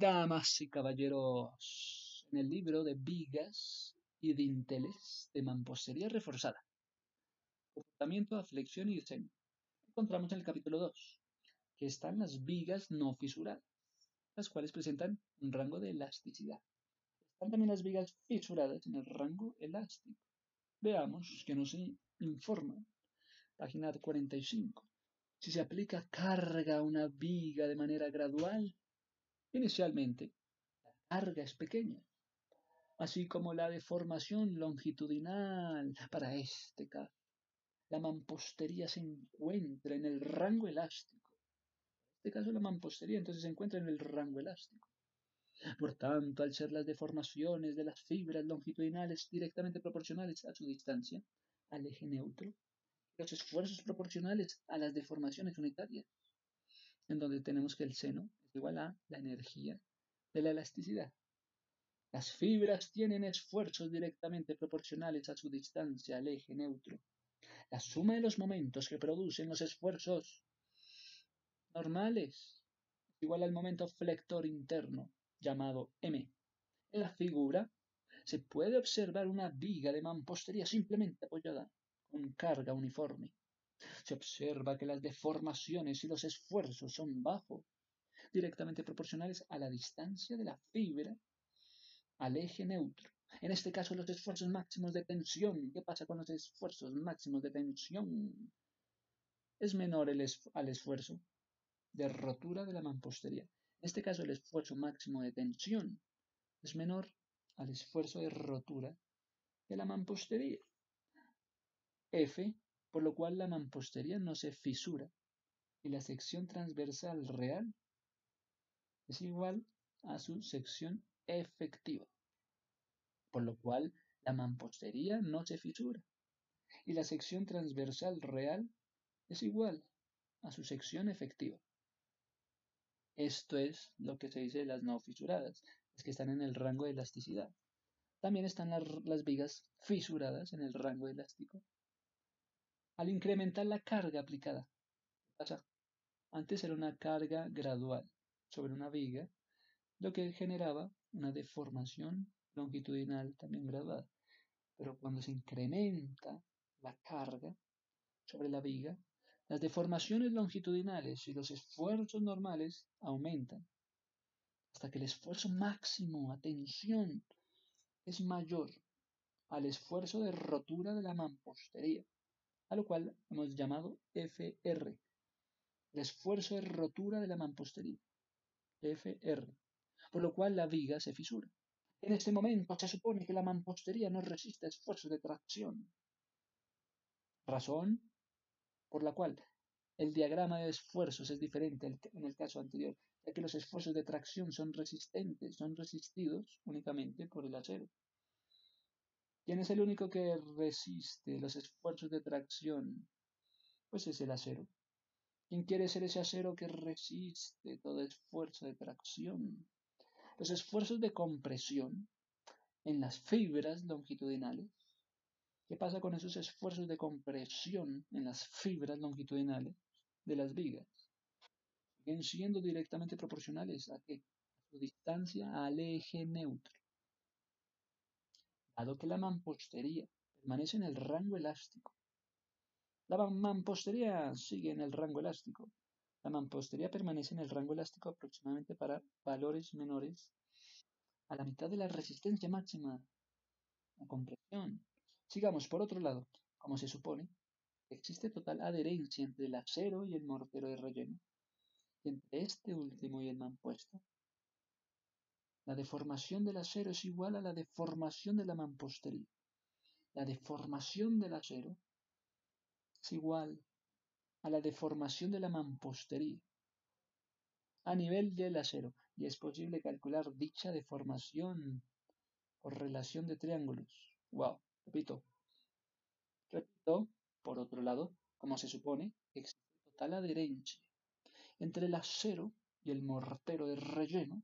Damas y caballeros, en el libro de vigas y dinteles de mampostería reforzada, comportamiento, aflexión y diseño, encontramos en el capítulo 2 que están las vigas no fisuradas, las cuales presentan un rango de elasticidad. Están también las vigas fisuradas en el rango elástico. Veamos que nos informa. Página 45. Si se aplica carga a una viga de manera gradual, inicialmente la carga es pequeña, así como la deformación longitudinal para este caso. La mampostería se encuentra en el rango elástico. En este caso la mampostería entonces se encuentra en el rango elástico. Por tanto, al ser las deformaciones de las fibras longitudinales directamente proporcionales a su distancia, al eje neutro, los esfuerzos proporcionales a las deformaciones unitarias, en donde tenemos que el seno es igual a la energía de la elasticidad. Las fibras tienen esfuerzos directamente proporcionales a su distancia al eje neutro. La suma de los momentos que producen los esfuerzos normales es igual al momento flector interno llamado M. En la figura se puede observar una viga de mampostería simplemente apoyada con carga uniforme. Se observa que las deformaciones y los esfuerzos son bajos, directamente proporcionales a la distancia de la fibra al eje neutro. En este caso, los esfuerzos máximos de tensión. ¿Qué pasa con los esfuerzos máximos de tensión? Es menor el al esfuerzo de rotura de la mampostería. En este caso, el esfuerzo máximo de tensión es menor al esfuerzo de rotura de la mampostería. F, por lo cual la mampostería no se fisura y la sección transversal real es igual a su sección efectiva, por lo cual la mampostería no se fisura y la sección transversal real es igual a su sección efectiva. Esto es lo que se dice de las no fisuradas, es que están en el rango de elasticidad. También están las, las vigas fisuradas en el rango elástico al incrementar la carga aplicada. Antes era una carga gradual sobre una viga, lo que generaba una deformación longitudinal también graduada. Pero cuando se incrementa la carga sobre la viga, las deformaciones longitudinales y los esfuerzos normales aumentan hasta que el esfuerzo máximo a tensión es mayor al esfuerzo de rotura de la mampostería a lo cual hemos llamado FR, el esfuerzo de rotura de la mampostería, FR, por lo cual la viga se fisura. En este momento se supone que la mampostería no resiste esfuerzos de tracción, razón por la cual el diagrama de esfuerzos es diferente en el caso anterior, ya que los esfuerzos de tracción son resistentes, son resistidos únicamente por el acero. ¿Quién es el único que resiste los esfuerzos de tracción? Pues es el acero. ¿Quién quiere ser ese acero que resiste todo esfuerzo de tracción? Los esfuerzos de compresión en las fibras longitudinales. ¿Qué pasa con esos esfuerzos de compresión en las fibras longitudinales de las vigas? Siguen siendo directamente proporcionales a, a su distancia al eje neutro dado que la mampostería permanece en el rango elástico. La mampostería sigue en el rango elástico. La mampostería permanece en el rango elástico aproximadamente para valores menores a la mitad de la resistencia máxima a compresión. Sigamos, por otro lado, como se supone, existe total adherencia entre el acero y el mortero de relleno, y entre este último y el mampuesto, la deformación del acero es igual a la deformación de la mampostería. La deformación del acero es igual a la deformación de la mampostería a nivel del acero y es posible calcular dicha deformación por relación de triángulos. Wow, repito. Repito, por otro lado, como se supone, existe total adherencia entre el acero y el mortero de relleno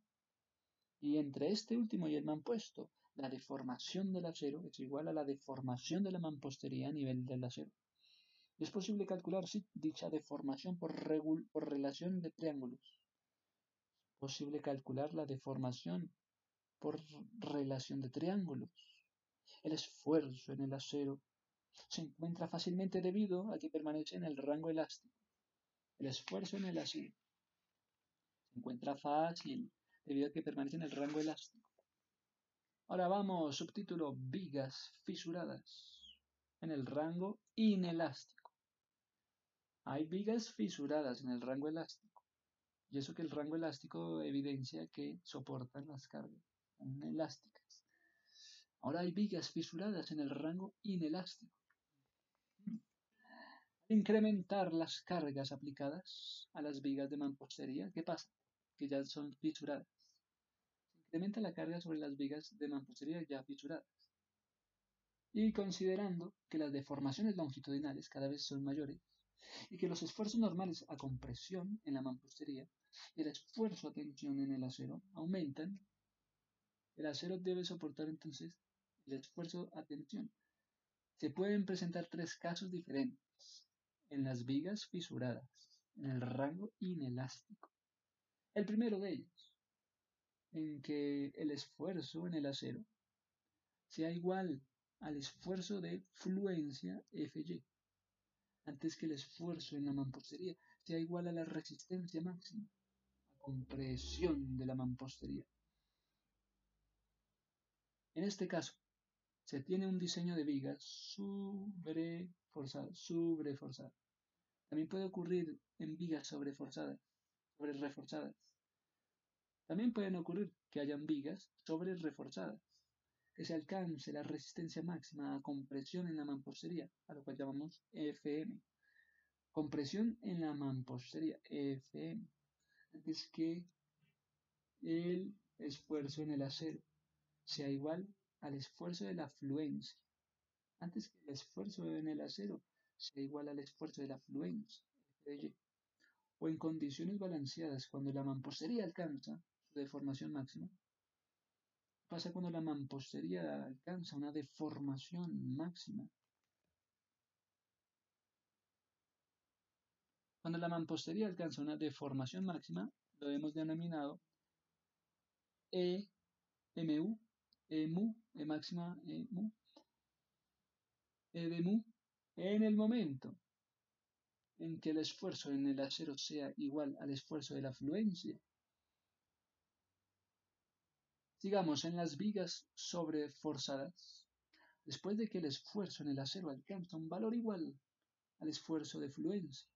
y entre este último y el mampuesto, la deformación del acero es igual a la deformación de la mampostería a nivel del acero. es posible calcular dicha deformación por, por relación de triángulos. posible calcular la deformación por relación de triángulos. El esfuerzo en el acero se encuentra fácilmente debido a que permanece en el rango elástico. El esfuerzo en el acero se encuentra fácil debido a que permanece en el rango elástico. Ahora vamos, subtítulo, vigas fisuradas en el rango inelástico. Hay vigas fisuradas en el rango elástico. Y eso que el rango elástico evidencia que soportan las cargas elásticas. Ahora hay vigas fisuradas en el rango inelástico. Al incrementar las cargas aplicadas a las vigas de mampostería, ¿qué pasa? Que ya son fisuradas. Incrementa la carga sobre las vigas de mampostería ya fisuradas. Y considerando que las deformaciones longitudinales cada vez son mayores y que los esfuerzos normales a compresión en la mampostería y el esfuerzo a tensión en el acero aumentan, el acero debe soportar entonces el esfuerzo a tensión. Se pueden presentar tres casos diferentes en las vigas fisuradas, en el rango inelástico. El primero de ellos, en que el esfuerzo en el acero sea igual al esfuerzo de fluencia Fy, antes que el esfuerzo en la mampostería sea igual a la resistencia máxima, a compresión de la mampostería. En este caso, se tiene un diseño de vigas sobreforzado, sobreforzado. También puede ocurrir en vigas sobreforzadas, sobre reforzadas. También pueden ocurrir que hayan vigas sobre reforzadas, que se alcance la resistencia máxima a compresión en la mampostería, a lo cual llamamos FM. Compresión en la mampostería, FM, antes que el esfuerzo en el acero sea igual al esfuerzo de la fluencia, antes que el esfuerzo en el acero sea igual al esfuerzo de la fluencia, o en condiciones balanceadas cuando la mampostería alcanza deformación máxima. Pasa cuando la mampostería alcanza una deformación máxima. Cuando la mampostería alcanza una deformación máxima, lo hemos denominado EMU e mu, E máxima, E mu, E de mu, en el momento en que el esfuerzo en el acero sea igual al esfuerzo de la fluencia. Sigamos en las vigas sobreforzadas. Después de que el esfuerzo en el acero alcanza un valor igual al esfuerzo de fluencia.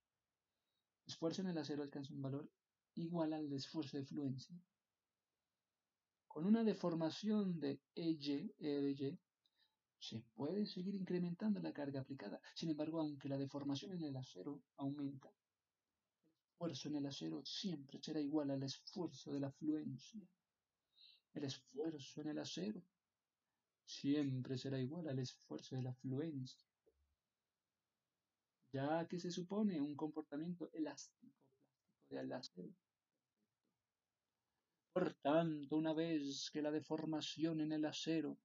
El esfuerzo en el acero alcanza un valor igual al esfuerzo de fluencia. Con una deformación de EY, e se puede seguir incrementando la carga aplicada. Sin embargo, aunque la deformación en el acero aumenta, el esfuerzo en el acero siempre será igual al esfuerzo de la fluencia. El esfuerzo en el acero siempre será igual al esfuerzo de la fluencia, ya que se supone un comportamiento elástico plástico del acero por tanto, una vez que la deformación en el acero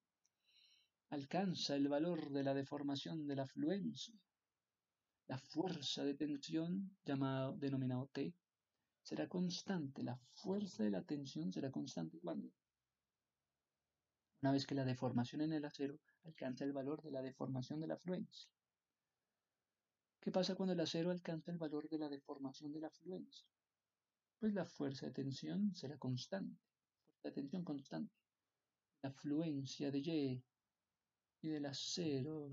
alcanza el valor de la deformación de la fluencia, la fuerza de tensión, llamado, denominado T, será constante. La fuerza de la tensión será constante cuando una vez que la deformación en el acero alcanza el valor de la deformación de la fluencia. ¿Qué pasa cuando el acero alcanza el valor de la deformación de la fluencia? pues la fuerza de tensión será constante, fuerza de tensión constante. La fluencia de Y y del acero.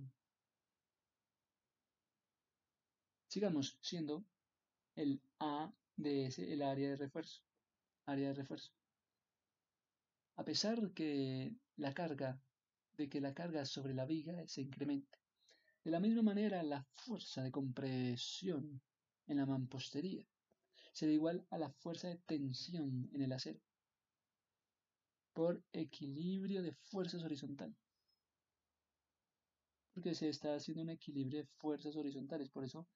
Sigamos siendo el A de ese el área de refuerzo. Área de refuerzo. A pesar de que la carga sobre la viga se incremente. De la misma manera, la fuerza de compresión en la mampostería será igual a la fuerza de tensión en el acero por equilibrio de fuerzas horizontales. Porque se está haciendo un equilibrio de fuerzas horizontales, por eso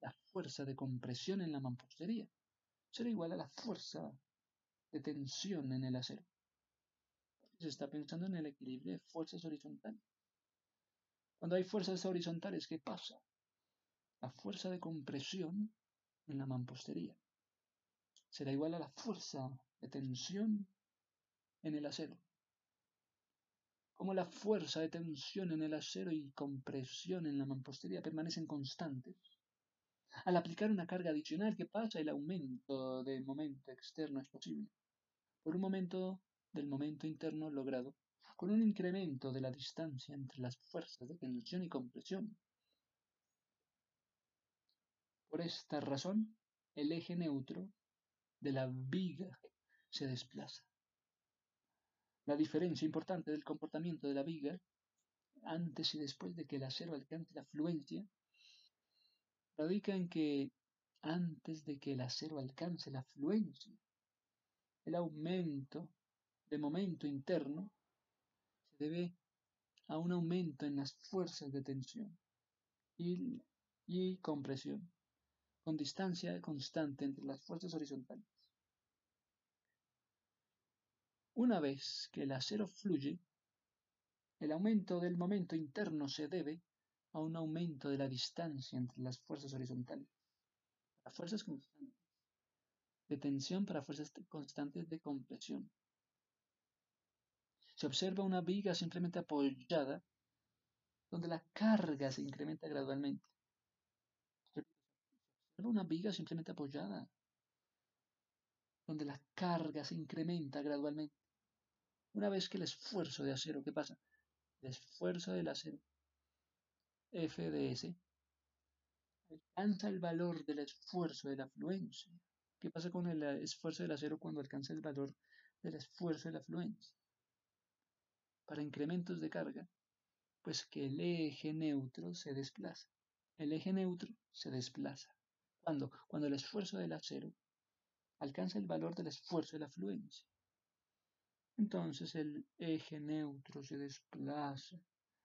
la fuerza de compresión en la mampostería será igual a la fuerza de tensión en el acero. Se está pensando en el equilibrio de fuerzas horizontales. Cuando hay fuerzas horizontales, ¿qué pasa? La fuerza de compresión en la mampostería será igual a la fuerza de tensión en el acero. Como la fuerza de tensión en el acero y compresión en la mampostería permanecen constantes, al aplicar una carga adicional que pasa el aumento del momento externo es posible. Por un momento del momento interno logrado, con un incremento de la distancia entre las fuerzas de tensión y compresión. Por esta razón, el eje neutro de la viga se desplaza. La diferencia importante del comportamiento de la viga antes y después de que el acero alcance la fluencia radica en que antes de que el acero alcance la fluencia, el aumento de momento interno se debe a un aumento en las fuerzas de tensión y, y compresión, con distancia constante entre las fuerzas horizontales. Una vez que el acero fluye, el aumento del momento interno se debe a un aumento de la distancia entre las fuerzas horizontales, para fuerzas constantes de tensión para fuerzas constantes de compresión. Se observa una viga simplemente apoyada donde la carga se incrementa gradualmente. Una viga simplemente apoyada donde la carga se incrementa gradualmente. Una vez que el esfuerzo de acero, ¿qué pasa? El esfuerzo del acero, FDS, alcanza el valor del esfuerzo de la fluencia. ¿Qué pasa con el esfuerzo del acero cuando alcanza el valor del esfuerzo de la fluencia? Para incrementos de carga, pues que el eje neutro se desplaza. El eje neutro se desplaza. ¿Cuándo? Cuando el esfuerzo del acero alcanza el valor del esfuerzo de la fluencia. Entonces el eje neutro se desplaza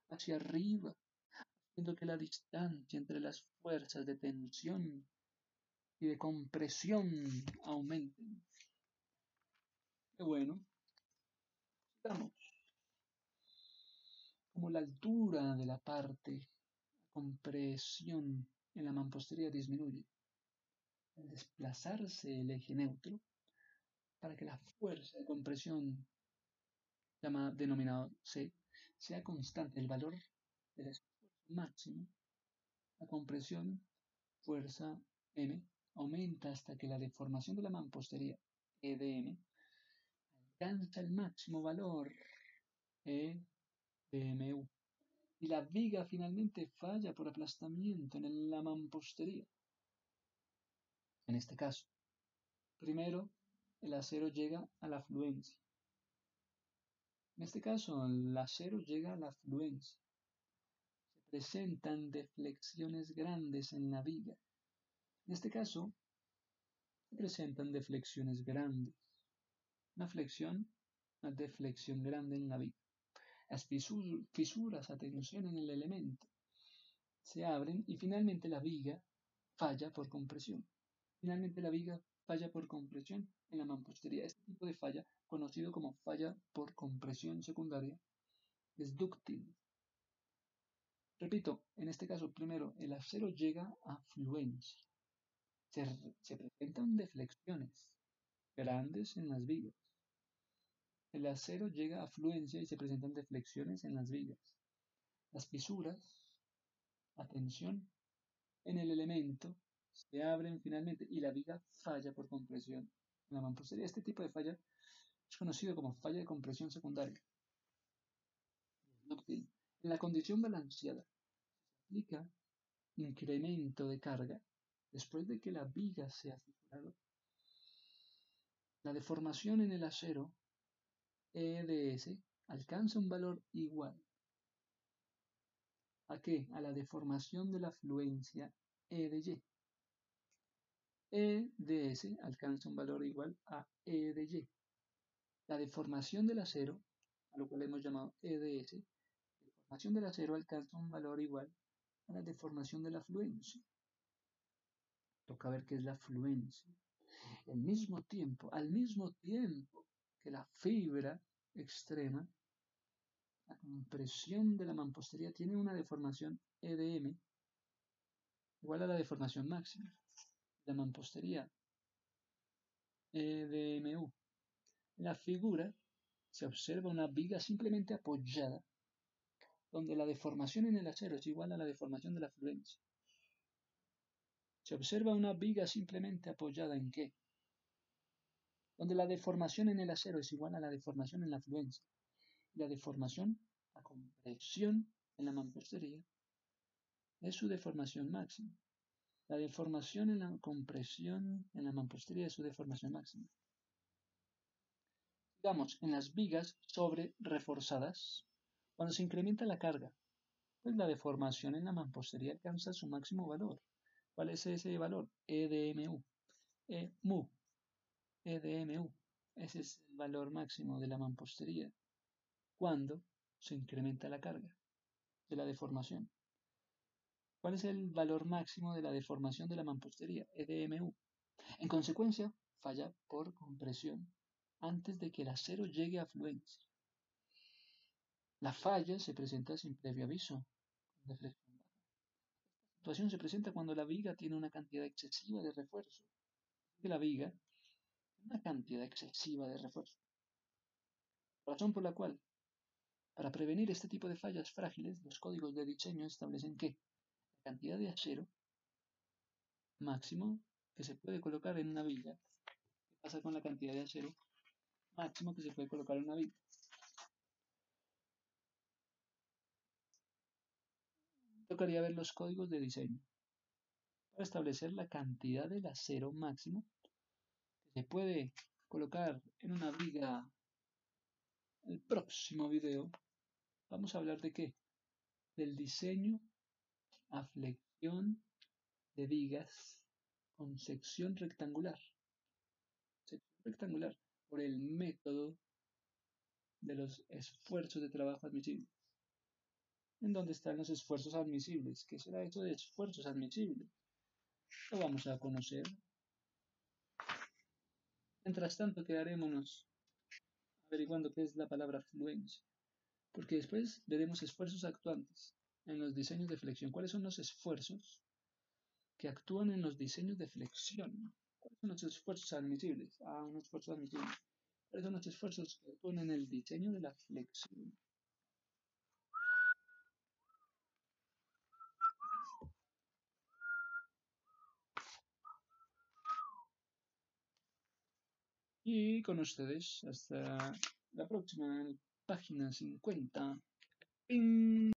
hacia arriba, haciendo que la distancia entre las fuerzas de tensión y de compresión aumenten. Qué bueno. Sigamos. Como la altura de la parte de compresión en la mampostería disminuye, al desplazarse el eje neutro, para que la fuerza de compresión llamada, denominado C, sea constante el valor del esfuerzo máximo, la compresión fuerza M aumenta hasta que la deformación de la mampostería EDM alcanza el máximo valor EDMU y la viga finalmente falla por aplastamiento en la mampostería. En este caso, primero el acero llega a la fluencia en este caso, el acero llega a la fluencia. Se presentan deflexiones grandes en la viga. En este caso, se presentan deflexiones grandes. Una flexión, una deflexión grande en la viga. Las fisuras a tensión en el elemento se abren y finalmente la viga falla por compresión. Finalmente la viga falla por compresión en la mampostería. Este tipo de falla conocido como falla por compresión secundaria, es dúctil. Repito, en este caso, primero, el acero llega a fluencia. Se, se presentan deflexiones grandes en las vigas. El acero llega a fluencia y se presentan deflexiones en las vigas. Las fisuras, atención, en el elemento se abren finalmente y la viga falla por compresión en la mampostería. Este tipo de falla es conocido como falla de compresión secundaria. En la condición balanceada se aplica incremento de carga después de que la viga se ha fisurado. La deformación en el acero EDS alcanza un valor igual a qué? A la deformación de la fluencia E de. E de S alcanza un valor igual a E de Y. La deformación del acero, a lo cual hemos llamado EDS, la deformación del acero alcanza un valor igual a la deformación de la fluencia. Toca ver qué es la fluencia. Al mismo tiempo, al mismo tiempo que la fibra extrema, la compresión de la mampostería tiene una deformación EDM igual a la deformación máxima. La mampostería EDMU la figura se observa una viga simplemente apoyada, donde la deformación en el acero es igual a la deformación de la fluencia. Se observa una viga simplemente apoyada en qué? Donde la deformación en el acero es igual a la deformación en la fluencia. La deformación, la compresión en la mampostería, es su deformación máxima. La deformación en la compresión en la mampostería es su deformación máxima. Digamos, en las vigas sobre reforzadas, cuando se incrementa la carga, pues la deformación en la mampostería alcanza su máximo valor. ¿Cuál es ese valor? EDMU. E mu. EDMU. Ese es el valor máximo de la mampostería. Cuando se incrementa la carga de la deformación. ¿Cuál es el valor máximo de la deformación de la mampostería? EDMU. En consecuencia, falla por compresión antes de que el acero llegue a fluencia. La falla se presenta sin previo aviso, La situación se presenta cuando la viga tiene una cantidad excesiva de refuerzo. la viga una cantidad excesiva de refuerzo. Razón por la cual, para prevenir este tipo de fallas frágiles, los códigos de diseño establecen que la cantidad de acero máximo que se puede colocar en una viga, ¿qué pasa con la cantidad de acero máximo que se puede colocar en una viga. Tocaría ver los códigos de diseño para establecer la cantidad del acero máximo se puede colocar en una viga. El próximo video vamos a hablar de qué? Del diseño a flexión de vigas con sección rectangular. Sección rectangular por el método de los esfuerzos de trabajo admisibles. ¿En dónde están los esfuerzos admisibles? ¿Qué será esto de esfuerzos admisibles? Lo vamos a conocer. Mientras tanto, quedarémonos averiguando qué es la palabra fluencia, porque después veremos esfuerzos actuantes en los diseños de flexión. ¿Cuáles son los esfuerzos que actúan en los diseños de flexión? ¿Cuáles son los esfuerzos admisibles? Ah, unos esfuerzos admisibles. ¿Cuáles son los esfuerzos que ponen el diseño de la flexión? Y con ustedes, hasta la próxima página 50. ¡Ping!